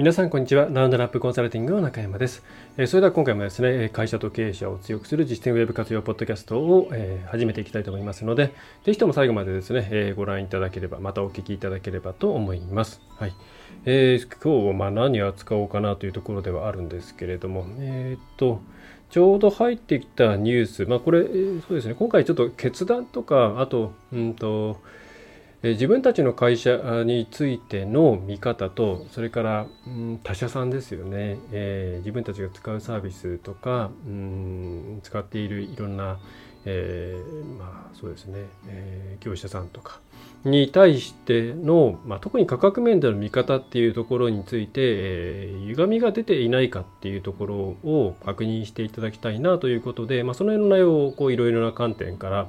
皆さんこんにちは。ラウンドナップコンサルティングの中山です。えそれでは今回もですね会社と経営者を強くする実践ウェブ活用ポッドキャストをえ始めていきたいと思いますのでぜひとも最後までですねえご覧いただければまたお聞きいただければと思います。はい。えー、今日はま何を扱おうかなというところではあるんですけれどもえー、っとちょうど入ってきたニュース、まあ、これ、そうですね、今回ちょっと決断とか、あと、うんと、自分たちの会社についての見方と、それから、うん、他社さんですよね、えー、自分たちが使うサービスとか、うん、使っているいろんな、えー、まあそうですね、えー、業者さんとか。に対しての、まあ、特に価格面での見方っていうところについて、えー、歪みが出ていないかっていうところを確認していただきたいなということで、まあ、その辺の内容をいろいろな観点から、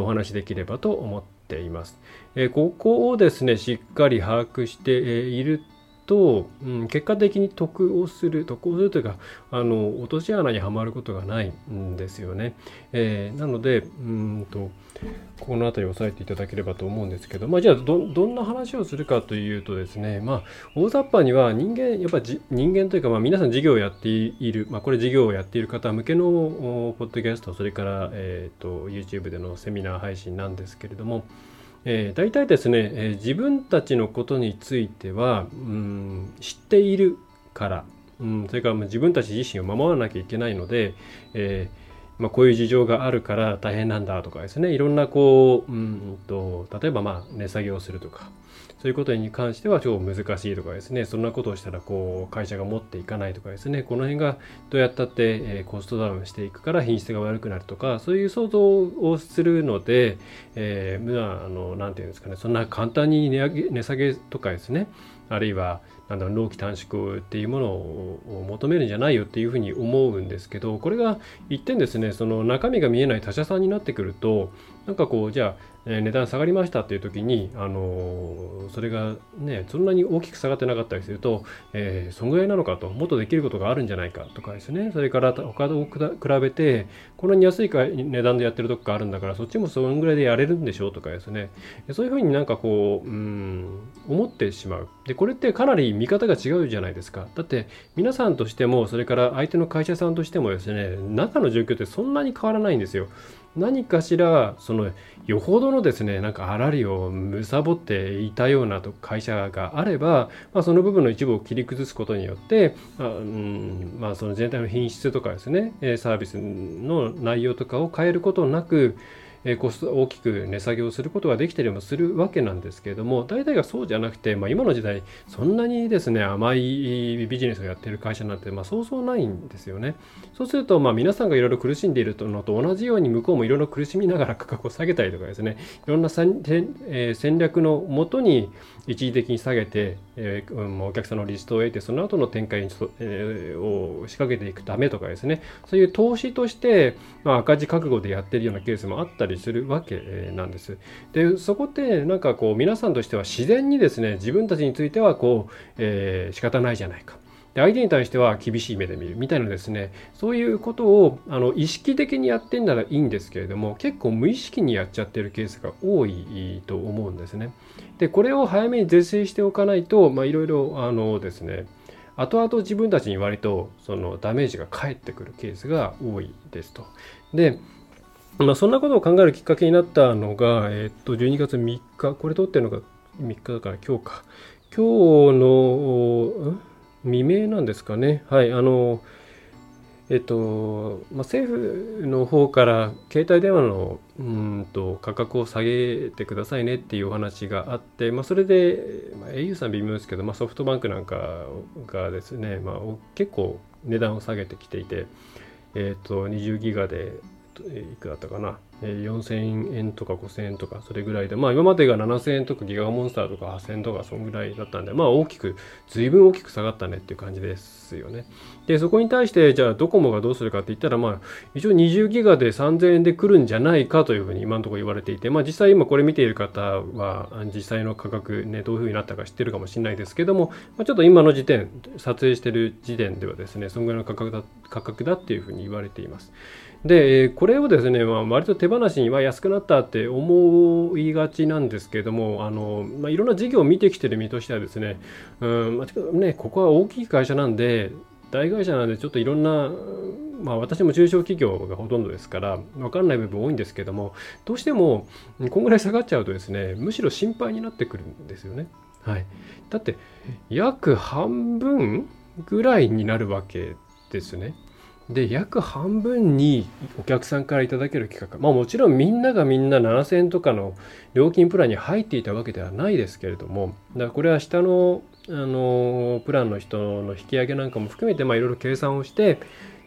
お話しできればと思ってています。え、ここをですねしっかり把握していると、うん、結果的に得をする得をするというかあの落とし穴にはまることがないんですよね。えー、なのでうんとこの辺りを押さえていただければと思うんですけど、まあ、じゃあどどんな話をするかというとですね、まあ、大雑把には人間やっぱり人間というか、まあ、皆さん事業をやっている、まあ、これ事業をやっている方向けのポッドキャストそれから、えーと YouTube でのセミナー配信なんですけれども、えー、大体ですね、えー、自分たちのことについては、うん、知っているから、うん、それから自分たち自身を守らなきゃいけないので、えーまあ、こういう事情があるから大変なんだとかですね。いろんなこう、うんと例えばまあ値下げをするとか、そういうことに関しては超難しいとかですね、そんなことをしたらこう会社が持っていかないとかですね、この辺がどうやったってコストダウンしていくから品質が悪くなるとか、そういう想像をするので、えー、まあ、あの、なんていうんですかね、そんな簡単に値上げ、値下げとかですね、あるいは、なんだろう、納期短縮っていうものを求めるんじゃないよっていうふうに思うんですけど、これが一点ですね、その中身が見えない他社さんになってくると、なんかこう、じゃあ、え値段下がりましたっていう時に、あのそれがね、そんなに大きく下がってなかったりすると、えー、そんぐらいなのかと、もっとできることがあるんじゃないかとかですね、それから他と比べて、こんなに安い値段でやってるとこがあるんだから、そっちもそのぐらいでやれるんでしょうとかですね、そういうふうになんかこう、うん、思ってしまう。で、これってかなり見方が違うじゃないですか。だって、皆さんとしても、それから相手の会社さんとしてもですね、中の状況ってそんなに変わらないんですよ。何かしらそのよほどのですねなんかあらりを貪っていたような会社があれば、まあ、その部分の一部を切り崩すことによって、あうんまあ、その全体の品質とかですねサービスの内容とかを変えることなくえコスト大きく値下げをすることができたりもするわけなんですけれども大体がそうじゃなくて、まあ、今の時代そんなにですね甘いビジネスをやっている会社なんて、まあ、そうそうないんですよね。そうすると、まあ、皆さんがいろいろ苦しんでいるのと同じように向こうもいろいろ苦しみながら価格を下げたりとかですね。いろんな戦,、えー、戦略のもとに一時的に下げて、えー、お客さんのリストを得てその後の展開に、えー、を仕掛けていくためとかですね。そういう投資として、まあ、赤字覚悟でやっているようなケースもあったりするわけなんです。でそこってなんかこう皆さんとしては自然にですね自分たちについてはこう、えー、仕方ないじゃないか。で相手に対しては厳しい目で見るみたいなですねそういうことをあの意識的にやってんならいいんですけれども結構無意識にやっちゃってるケースが多いと思うんですね。でこれを早めに是正しておかないといろいろあのですね後々自分たちに割とそのダメージが返ってくるケースが多いですと。でまあ、そんなことを考えるきっかけになったのが、えっと、12月3日、これ撮ってるのが3日だから今日か。今日の未明なんですかね。はい、あの、えっと、まあ、政府の方から携帯電話のうんと価格を下げてくださいねっていうお話があって、まあ、それで、まあ、au さん微妙ですけど、まあ、ソフトバンクなんかがですね、まあ、結構値段を下げてきていて、えっと、20ギガでいくらだったかな。4000円とか5000円とかそれぐらいでまあ今までが7000円とかギガモンスターとか8000円とかそんぐらいだったんでまあ大きく随分大きく下がったねっていう感じですよね。でそこに対してじゃあドコモがどうするかって言ったらまあ一応20ギガで3000円で来るんじゃないかというふうに今のところ言われていてまあ実際今これ見ている方は実際の価格ねどういうふうになったか知ってるかもしれないですけども、まあ、ちょっと今の時点撮影してる時点ではですねそんぐらいの価格だ価格だっていうふうに言われています。で、これをですね、まあ、割と手放しには安くなったって思いがちなんですけども、あのまあ、いろんな事業を見てきてる身としてはですね、うんまあ、ね、ここは大きい会社なんで、大会社なんでちょっといろんな、まあ、私も中小企業がほとんどですから分かんない部分多いんですけどもどうしてもこんぐらい下がっちゃうとですねむしろ心配になってくるんですよね。はい、だって約半分ぐらいになるわけですね。で約半分にお客さんからいただける企画。まあもちろんみんながみんな7000円とかの料金プランに入っていたわけではないですけれども。だからこれは下のあのプランの人の引き上げなんかも含めていろいろ計算をして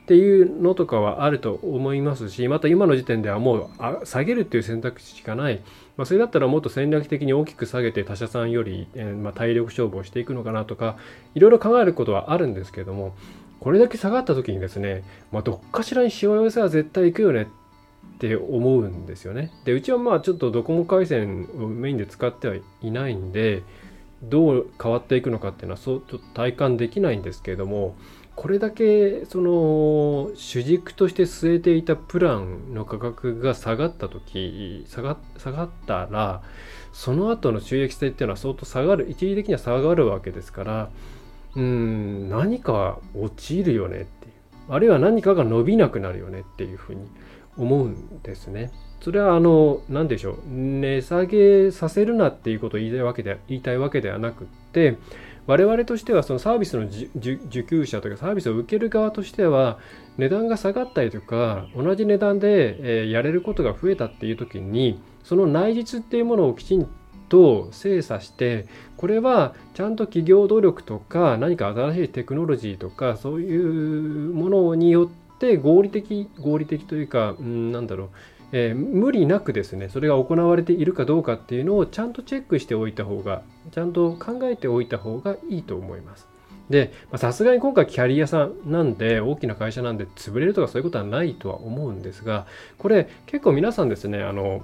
っていうのとかはあると思いますしまた今の時点ではもう下げるっていう選択肢しかない、まあ、それだったらもっと戦略的に大きく下げて他社さんより、えー、まあ、体力勝負をしていくのかなとかいろいろ考えることはあるんですけども。これだけ下がった時にですね、まあ、どっかしらにしわ寄せは絶対行くよねって思うんですよね。で、うちはまあちょっとドコモ回線をメインで使ってはいないんで、どう変わっていくのかっていうのはそうちょっと体感できないんですけれども、これだけその主軸として据えていたプランの価格が下がった時下が下がったらその後の収益性っていうのは相当下がる一時的には下がるわけですからうん何か落ちるよねっていうあるいは何かが伸びなくなるよねっていうふうに思うんですね。それはあの何でしょう値下げさせるなっていうことを言いたいわけで言いたいわけではなくって我々としてはそのサービスの受給者とかサービスを受ける側としては値段が下がったりとか同じ値段でやれることが増えたっていう時にその内実っていうものをきちんと精査してこれはちゃんと企業努力とか何か新しいテクノロジーとかそういうものによって合理的合理的というか、うん、なんだろうえー、無理なくですねそれが行われているかどうかっていうのをちゃんとチェックしておいた方がちゃんと考えておいた方がいいと思います。でさすがに今回キャリアさんなんで大きな会社なんで潰れるとかそういうことはないとは思うんですがこれ結構皆さんですねあの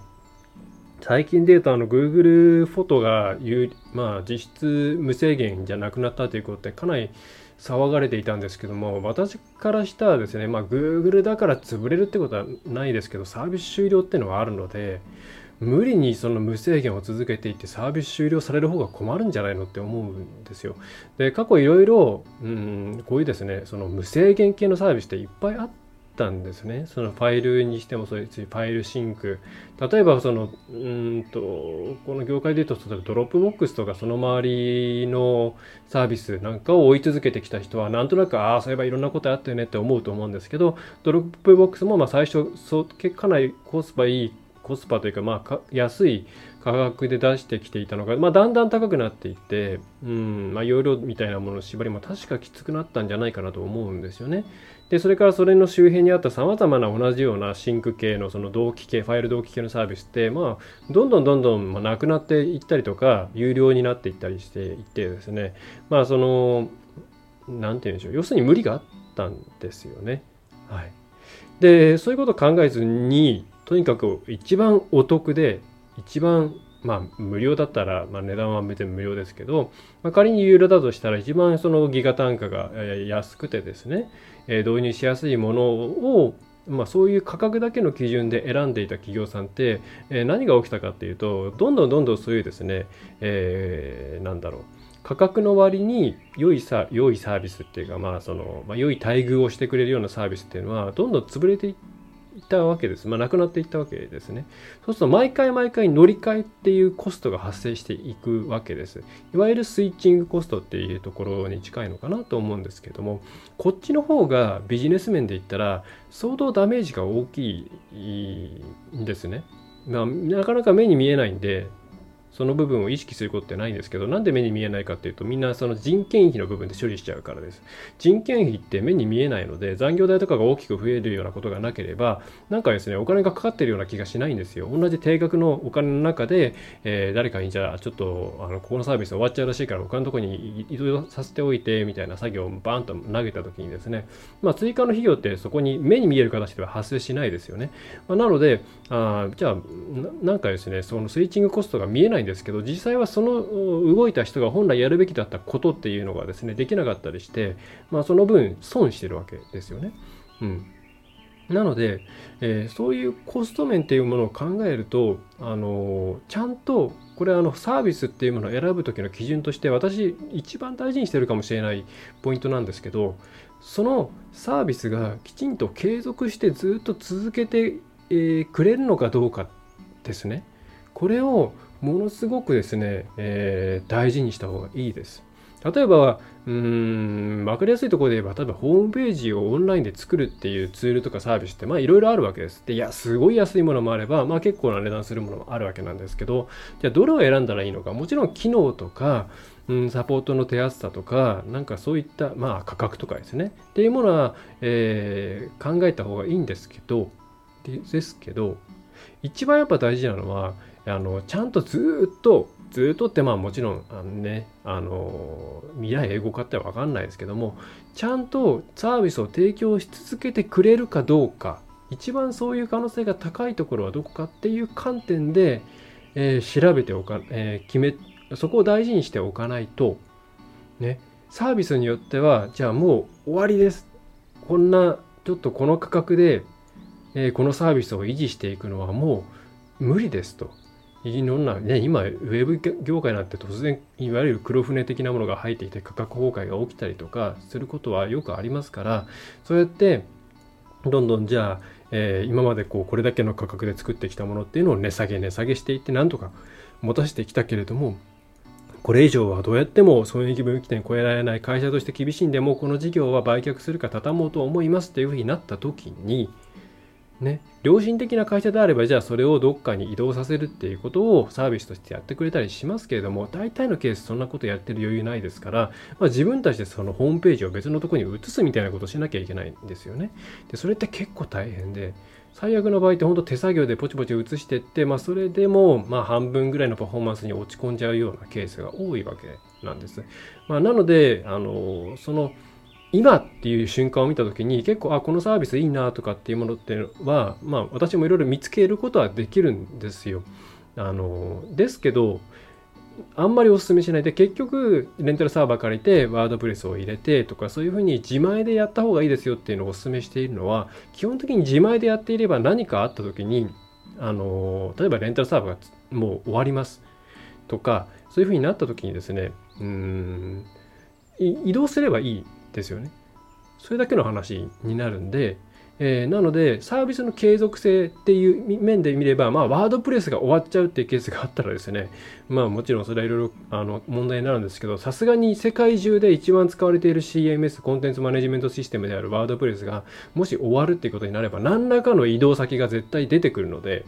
最近で言うとあの Google フォトがまあ、実質無制限じゃなくなったということでかなり騒がれていたんですけども私からしたらですねまあ Google だから潰れるってことはないですけどサービス終了っていうのはあるので無理にその無制限を続けていってサービス終了される方が困るんじゃないのって思うんですよ。で過去いろいろうんこういうですねその無制限系のサービスっていっぱいあったんですね。そのファイルにしてもそういうファイル sync。例えばその、うんと、この業界で言うと、例えば Dropbox とかその周りのサービスなんかを追い続けてきた人は、なんとなく、ああ、そういえばいろんなことあったよねって思うと思うんですけど、Dropbox もまあ最初、そうかなりコスパいい、コスパというか、まあ、安い価格で出してきていたのが、まあ、だんだん高くなっていって、うん、まあ、容量みたいなものの縛りも確かきつくなったんじゃないかなと思うんですよね。で、それからそれの周辺にあった様々な同じような sync 系のその同期系、ファイル同期系のサービスって、まあ、どんどんどんどんなくなっていったりとか、有料になっていったりしていってですね、まあ、その、なんて言うんでしょう、要するに無理があったんですよね。はい。で、そういうことを考えずに、とにかく一番お得で、一番まあ、無料だったら、まあ、値段は別に無料ですけど、まあ、仮に有料だとしたら一番そのギガ単価が安くてですね、え導入しやすいものをまあ、そういう価格だけの基準で選んでいた企業さんって、え何が起きたかっていうとどんどんどんどんそういうですね、えー、なんだろう価格の割に良いさ良いサービスっていうか、まあそのまあ、良い待遇をしてくれるようなサービスっていうのはどんどん潰れていってたわけです。まあ、なくなっていったわけですね。そうすると、毎回毎回乗り換えっていうコストが発生していくわけです。いわゆるスイッチングコストっていうところに近いのかなと思うんですけども、こっちの方がビジネス面で言ったら、相当ダメージが大きいんですね。まあ、なかなか目に見えないんで、その部分を意識することってないんですけど、なんで目に見えないかっていうと、みんなその人件費の部分で処理しちゃうからです。人件費って目に見えないので、残業代とかが大きく増えるようなことがなければ、なんかですね、お金がかかってるような気がしないんですよ。同じ定額のお金の中で、えー、誰かにじゃあ、ちょっと、あの、ここのサービス終わっちゃうらしいから、他のところに移動させておいて、みたいな作業をバーンと投げた時にですね、まあ、追加の費用ってそこに目に見える形では発生しないですよね。まあ、なので、あじゃあなんかですね、そのスイッチングコストが見えないんですけど、実際はその動いた人が本来やるべきだったことっていうのがですね、できなかったりして、まあ、その分損してるわけですよね。うん。なので、えー、そういうコスト面っていうものを考えると、あのー、ちゃんとこれあのサービスっていうものを選ぶ時の基準として私一番大事にしてるかもしれないポイントなんですけどそのサービスがきちんと継続してずっと続けて、えー、くれるのかどうかですねこれをものすごくですね、えー、大事にした方がいいです。例えば、うーん、わかりやすいところで言えば、例えばホームページをオンラインで作るっていうツールとかサービスって、まあいろいろあるわけです。で、いや、すごい安いものもあれば、まあ結構な値段するものもあるわけなんですけど、じゃあどれを選んだらいいのか、もちろん機能とか、うん、サポートの手厚さとか、なんかそういった、まあ価格とかですね、っていうものは、えー、考えた方がいいんですけど、ですけど、一番やっぱ大事なのは、あのちゃんとずっとずっとってまあもちろんあのねあの未来英語化って分かんないですけどもちゃんとサービスを提供し続けてくれるかどうか一番そういう可能性が高いところはどこかっていう観点で、えー、調べておか、えー、決めそこを大事にしておかないとねサービスによってはじゃあもう終わりです。こんなちょっとこの価格で、えー、このサービスを維持していくのはもう無理ですと。いろんな、ね、今、ウェブ業界なんて突然、いわゆる黒船的なものが入ってきて価格崩壊が起きたりとかすることはよくありますから、そうやって、どんどんじゃあ、えー、今までこうこれだけの価格で作ってきたものっていうのを値下げ値下げしていってなんとか持たせてきたけれどもこれ以上はどうやっても損益分岐点超えられない会社として厳しいんでもうこの事業は売却するか畳もうと思いますっていうふうになった時にね、良心的な会社であればじゃあそれをどっかに移動させるっていうことをサービスとしてやってくれたりしますけれども大体のケースそんなことやってる余裕ないですから、まあ、自分たちでそのホームページを別のところに移すみたいなことをしなきゃいけないんですよね。でそれって結構大変で最悪の場合って本当手作業でポチポチ移してって、まあ、それでもまあ半分ぐらいのパフォーマンスに落ち込んじゃうようなケースが多いわけなんです。まあ、なのであのその今っていう瞬間を見た時に結構あこのサービスいいなとかっていうものっていうのはまあ私もいろいろ見つけることはできるんですよ。あのですけどあんまりお勧めしないで結局レンタルサーバー借りてワードプレスを入れてとかそういうふうに自前でやった方がいいですよっていうのをお勧めしているのは基本的に自前でやっていれば何かあった時にあの例えばレンタルサーバーがもう終わりますとかそういうふうになった時にですねうん移動すればいいですよね。それだけの話になるんで、えー、なのでサービスの継続性っていう面で見れば、まあ、ワードプレスが終わっちゃうっていうケースがあったらですね、まあもちろんそれはいろいろあの問題になるんですけど、さすがに世界中で一番使われている CMS、コンテンツマネジメントシステムであるワードプレスがもし終わるっていうことになれば、何らかの移動先が絶対出てくるので、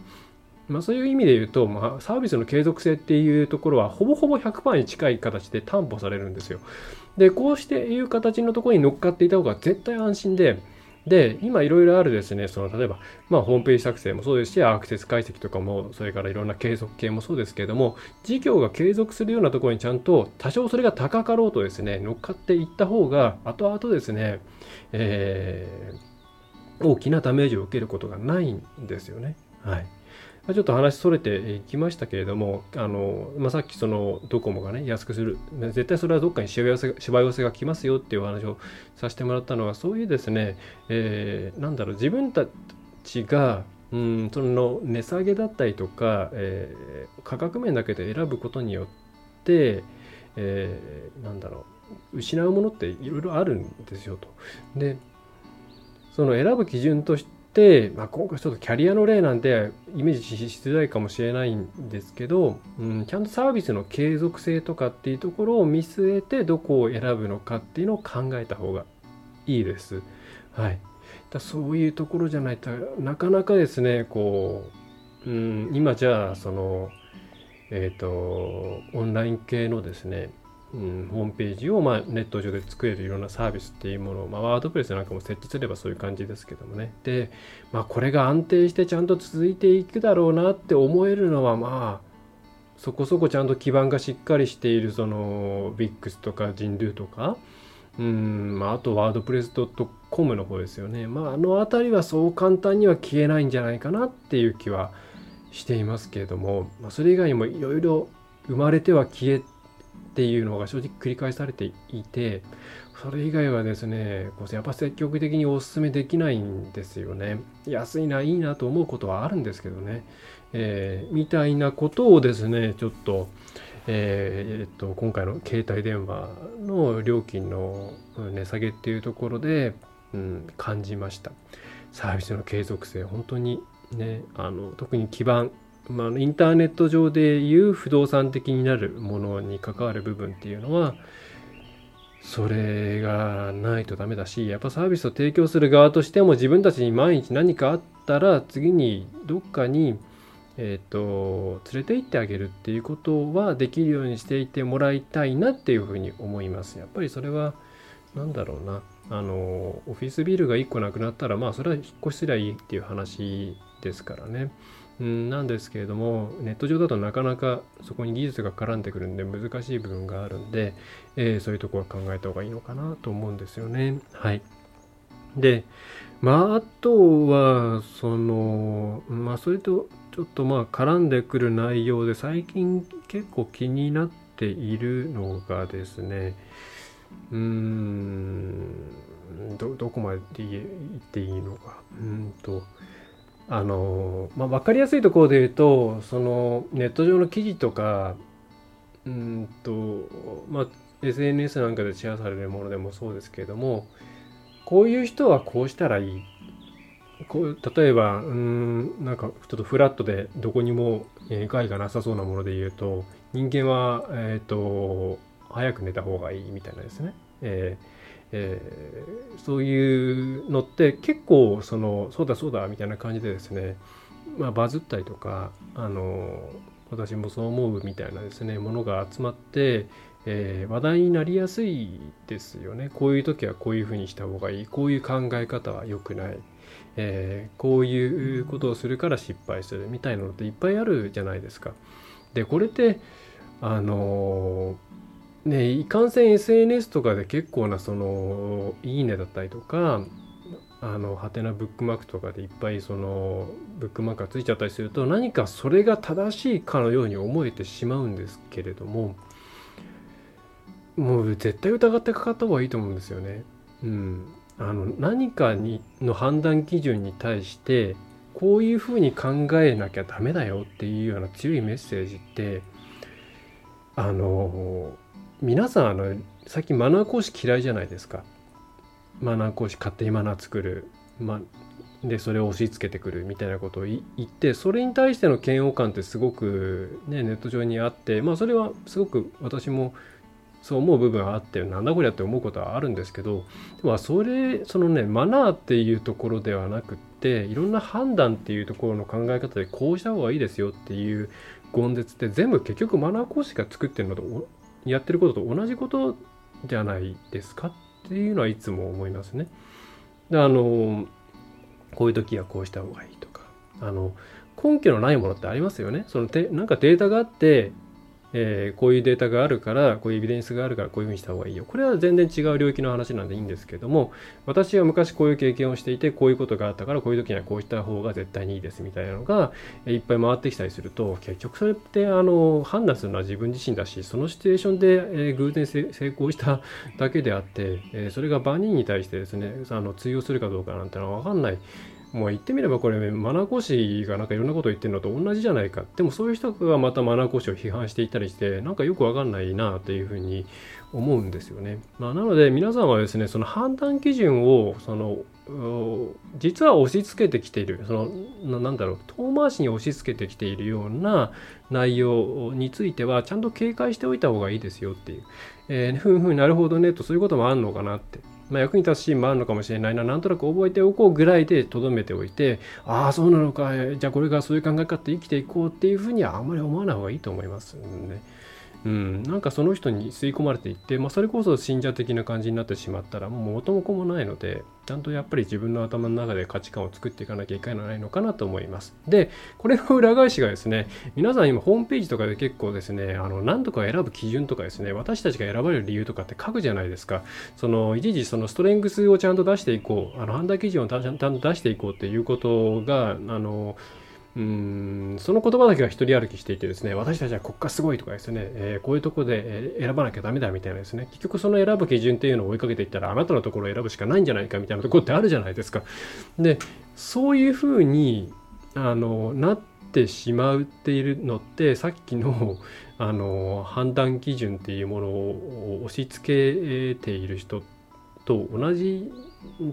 まあ、そういう意味で言うと、まあ、サービスの継続性っていうところはほぼほぼ100%に近い形で担保されるんですよ。で、こうしていう形のところに乗っかっていた方が絶対安心で、で、今いろいろあるですね、その例えば、まあ、ホームページ作成もそうですし、アクセス解析とかも、それからいろんな継続系もそうですけれども、事業が継続するようなところにちゃんと、多少それが高かろうとですね、乗っかっていった方が、後々ですね、えー、大きなダメージを受けることがないんですよね。はい。ちょっと話それていきましたけれども、あのまあ、さっきそのドコモがね、安くする、絶対それはどっかにしわ寄せしわ寄せが来ますよっていうお話をさせてもらったのは、そういうですね、えー、なんだろう、自分たちが、うん、その値下げだったりとか、えー、価格面だけで選ぶことによって、えー、なんだろう、失うものっていろいろあるんですよと。で、その選ぶ基準として、、まあ、今回ちょっとキャリアの例なんでイメージしづらいかもしれないんですけど、うん、ちゃんとサービスの継続性とかっていうところを見据えてどこを選ぶのかっていうのを考えた方がいいです。はい、だそういうところじゃないとなかなかですねこう、うん、今じゃあそのえーと、オンライン系のですね、うん、ホームページを、まあ、ネット上で作れるいろんなサービスっていうものを、まあ、ワードプレスなんかも設置すればそういう感じですけどもねで、まあ、これが安定してちゃんと続いていくだろうなって思えるのはまあそこそこちゃんと基盤がしっかりしているその VIX とか人流とかうんまあ、あとワードプレス .com の方ですよね。まあ、あの辺りはそう簡単には消えないんじゃないかなっていう気はしていますけれども、まあ、それ以外にもいろいろ生まれては消えてっていうのが正直繰り返されていて、それ以外はですね、やっぱ積極的にお勧めできないんですよね。安いな、いいなと思うことはあるんですけどね。えー、みたいなことをですね、ちょっと、えー、っと今回の携帯電話の料金の値下げっていうところで、うん、感じましたサービスの継続性本当にねあの特に基盤、まあ、インターネット上でいう不動産的になるものに関わる部分っていうのはそれがないとダメだしやっぱサービスを提供する側としても自分たちに毎日何かあったら次にどっかにえーと、連れて行ってあげるっていうことはできるようにしていてもらいたいなっていうふうに思います。やっぱりそれは何だろうなあのオフィスビルが1個なくなったらまあそれは引っ越しすりゃいいっていう話ですからね。なんですけれどもネット上だとなかなかそこに技術が絡んでくるんで難しい部分があるんで、えー、そういうとこは考えた方がいいのかなと思うんですよね。はい。でまああとはそのまあそれとちょっとまあ絡んでくる内容で最近結構気になっているのがですねうーんどどこまで言っていいのかうんとあのまあ分かりやすいところで言うとそのネット上の記事とかうんとまあ SNS なんかでシェアされるものでもそうですけれどもこういう人はこうしたらいい。こう例えばうんなんかちょっとフラットでどこにも、え、害がなさそうなもので言うと人間は、えっ、ー、と早く寝た方がいいみたいなですね、えーえー、そういうのって結構そのそうだそうだみたいな感じでですね、まあ、バズったりとかあの私もそう思うみたいなですねものが集まって、えー、話題になりやすいですよね。こういう時はこういうふうにした方がいい。こういう考え方は良くない。えー、こういうことをするから失敗するみたいなのっていっぱいあるじゃないですか。でこれってあのー、ねいかんせん SNS とかで結構なその「いいね」だったりとかあのハテナブックマークとかでいっぱいそのブックマークがついちゃったりすると何かそれが正しいかのように思えてしまうんですけれどももう絶対疑ってかかった方がいいと思うんですよね。うん、あの何かにの判断基準に対してこういうふうに考えなきゃダメだよっていうような強いメッセージってあの皆さんあの最近マナー講師嫌いじゃないですか。マナー講師勝手にマナー作る、ま、でそれを押し付けてくるみたいなことを言ってそれに対しての嫌悪感ってすごく、ね、ネット上にあってまあそれはすごく私もそう思う部分はあってなんだこりゃって思うことはあるんですけどでもそれそのねマナーっていうところではなくっていろんな判断っていうところの考え方でこうした方がいいですよっていう言絶って全部結局マナー講師が作ってるのとやってることと同じことじゃないですかっていうのはいつも思いますね。であのこういう時はこうした方がいいとかあの根拠のないものってありますよね。そのてなんかデータがあってえー、こういうデータがあるからこういうエビデンスがあるからこういうふうにした方がいいよ。これは全然違う領域の話なんでいいんですけども私は昔こういう経験をしていてこういうことがあったからこういう時にはこうした方が絶対にいいですみたいなのがいっぱい回ってきたりすると結局それってあの判断するのは自分自身だしそのシチュエーションで、えー、偶然成功しただけであって、えー、それが万人に対してですねあの通用するかどうかなんてのは分かんない。もう言ってみればこれ、マナー講師がなんかいろんなことを言ってるのと同じじゃないか。でもそういう人がまたマナー講師を批判していたりして、なんかよくわかんないなっていうふうに思うんですよね。まあ、なので皆さんはですね、その判断基準を、その、実は押し付けてきている、その、なんだろう、遠回しに押し付けてきているような内容については、ちゃんと警戒しておいた方がいいですよっていう。えー、ふんふん、なるほどね、と、そういうこともあるのかなって。まあ、役に立つシーンもあるのかもしれないななんとなく覚えておこうぐらいでとどめておいてああそうなのかじゃあこれからそういう考え方で生きていこうっていうふうにはあんまり思わない方がいいと思いますね。うん、なんかその人に吸い込まれていって、まあ、それこそ信者的な感じになってしまったらもう元も子もないのでちゃんとやっぱり自分の頭の中で価値観を作っていかなきゃいけないのかなと思います。で、これの裏返しがですね、皆さん今ホームページとかで結構ですね、あの何とか選ぶ基準とかですね、私たちが選ばれる理由とかって書くじゃないですか。その一時そのストレングスをちゃんと出していこう、あの判断基準をちゃんと出していこうっていうことが、あのうんその言葉だけは一人歩きしていてですね私たちは国家すごいとかですね、えー、こういうとこで選ばなきゃダメだみたいなですね結局その選ぶ基準っていうのを追いかけていったらあなたのところを選ぶしかないんじゃないかみたいなところってあるじゃないですか。でそういうふうにあのなってしまうっているのってさっきのあの判断基準っていうものを押し付けている人と同じ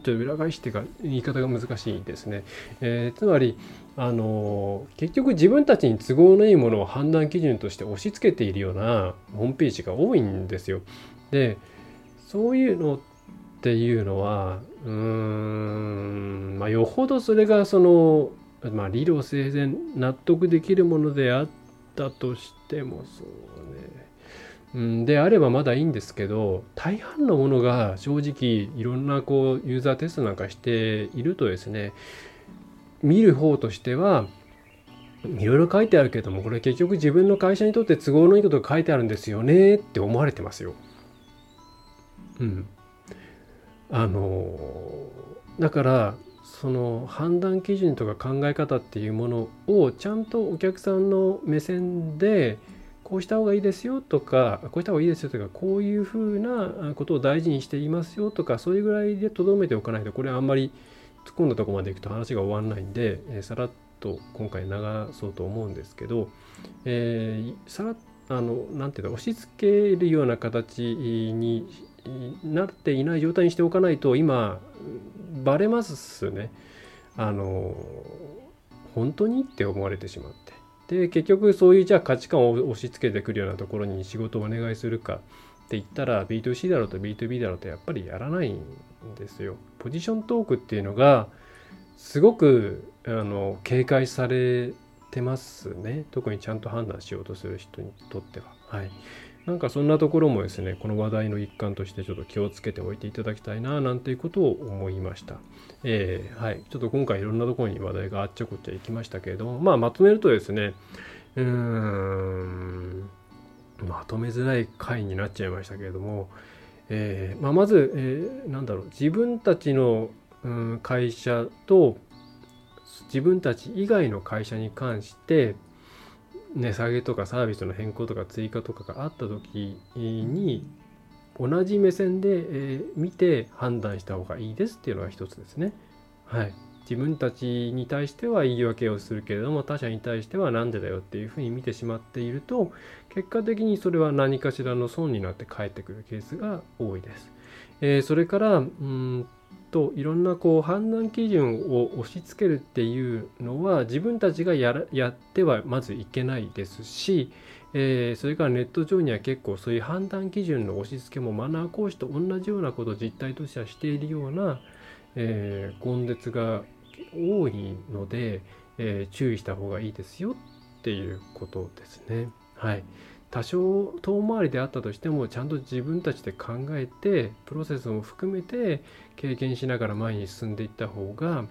と裏返してか言い方が難しいですね、えー、つまりあの結局自分たちに都合のいいものを判断基準として押し付けているようなホームページが多いんですよ。でそういうのっていうのはうーん、まあ、よほどそれがその、まあ、理路整然納得できるものであったとしてもそうねうん、であればまだいいんですけど大半のものが正直いろんなこうユーザーテストなんかしているとですね見る方としてはいろいろ書いてあるけどもこれ結局自分の会社にとって都合のいいことが書いてあるんですよねって思われてますよ。うん。あのだからその判断基準とか考え方っていうものをちゃんとお客さんの目線でこうした方がいいですよとかこうした方がいいですよとかこういうふうなことを大事にしていますよとかそういうぐらいでとどめておかないとこれはあんまり突っ込んだとこまでいくと話が終わらないんで、えー、さらっと今回流そうと思うんですけど、えー、さらあのなんていうか押し付けるような形になっていない状態にしておかないと今バレますね。あの本当にって思われてしまって。で結局そういうじゃあ価値観を押し付けてくるようなところに仕事をお願いするかって言ったら B2C だろうと B2B だろうとやっぱりやらないんですよ。ポジショントークっていうのがすごくあの警戒されてますね。特にちゃんと判断しようとする人にとっては。はい。なんかそんなところもですね、この話題の一環としてちょっと気をつけておいていただきたいな、なんていうことを思いました。えー、はい。ちょっと今回いろんなところに話題があっちゃこっちゃいきましたけれども、まあまとめるとですね、うーん、まとめづらい回になっちゃいましたけれども、えーまあ、まず、えー、なんだろう自分たちの、うん、会社と自分たち以外の会社に関して値下げとかサービスの変更とか追加とかがあった時に同じ目線で、え、見て判断した方がいいですっていうのが一つですね。はい。自分たちに対しては言い訳をするけれども他者に対しては何でだよっていうふうに見てしまっていると結果的にそれは何かしらの損になって返ってくるケースが多いです。えー、それからうんといろんなこう判断基準を押し付けるっていうのは自分たちがややってはまずいけないですし、えー、それからネット上には結構そういう判断基準の押し付けもマナー講師と同じようなことを実態としてはしているような、えー、根絶が多いので、えー、注意した方がいいですよっていうことですね。はい。多少遠回りであったとしてもちゃんと自分たちで考えてプロセスも含めて経験しながら前に進んでいった方が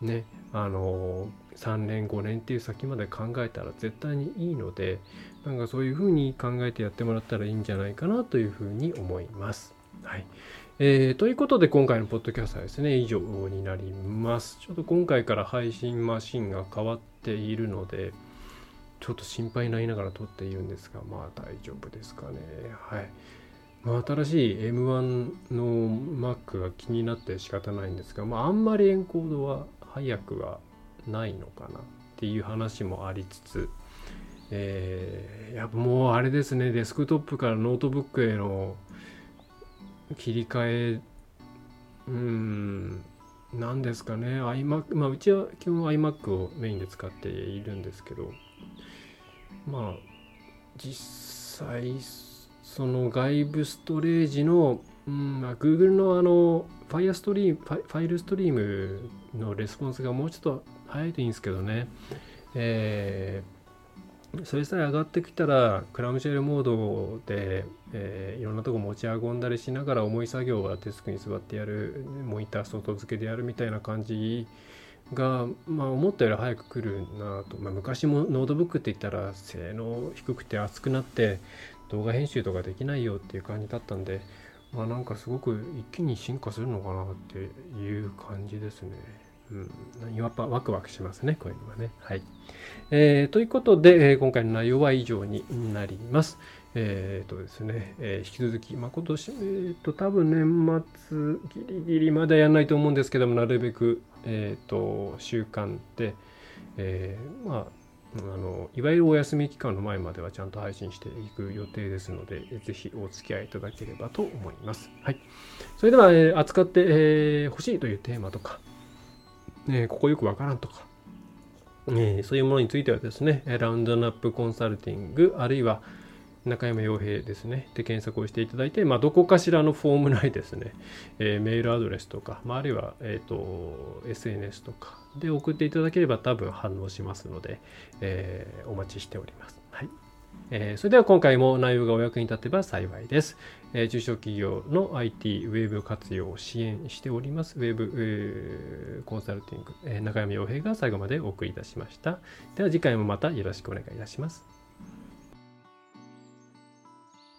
ねあの3年5年っていう先まで考えたら絶対にいいのでなんかそういうふうに考えてやってもらったらいいんじゃないかなというふうに思います。はい。えー、ということで今回のポッドキャストはですね、以上になります。ちょっと今回から配信マシンが変わっているので、ちょっと心配になりながら撮っているんですが、まあ大丈夫ですかね。はい。まあ、新しい M1 の Mac が気になって仕方ないんですが、まあ、あんまりエンコードは早くはないのかなっていう話もありつつ、えー、やっぱもうあれですね、デスクトップからノートブックへの切り替えうん何ですかね iMac まあうちは基本 iMac をメインで使っているんですけどまあ実際その外部ストレージのうんまあ、Google のあのファイアストリームファイルストリームのレスポンスがもうちょっと早いといいんですけどね、えー、それさえ上がってきたらクラムシェルモードで、えー、いろんなとこ持ち運んだりしながら重い作業はデスクに座ってやるモニター外付けでやるみたいな感じが、まあ、思ったより早く来るなと、まあ、昔もノートブックって言ったら性能低くて熱くなって動画編集とかできないよっていう感じだったんでまあなんかすごく一気に進化するのかなっていう感じですね。うん、やっぱワクワクしますね、こういうのはね。はい。えー、ということで、えー、今回の内容は以上になります。えっ、ー、とですね、えー、引き続き、まあ、今年、えっ、ー、と、多分年末ギリギリまでやらないと思うんですけども、なるべく、えっ、と、習慣で、えまあ、あのいわゆるお休み期間の前まではちゃんと配信していく予定ですので、ぜひお付き合いいただければと思います。はい。それでは、えー、扱ってほ、えー、しいというテーマとか、ね、ここよくわからんとか、え、そういうものについてはですね、ラウンドナップコンサルティング、あるいは中山洋平ですね、で検索をしていただいて、まあ、どこかしらのフォーム内ですね、えー、メールアドレスとか、まあ、あるいは、えーと、SNS とかで送っていただければ多分反応しますので、えー、お待ちしております。はいえー、それでは今回も内容がお役に立てば幸いです。えー、中小企業の IT、ウェブ活用を支援しております、ウェブ、えー、コンサルティング、えー、中山洋平が最後までお送りいたしました。では次回もまたよろしくお願いいたします。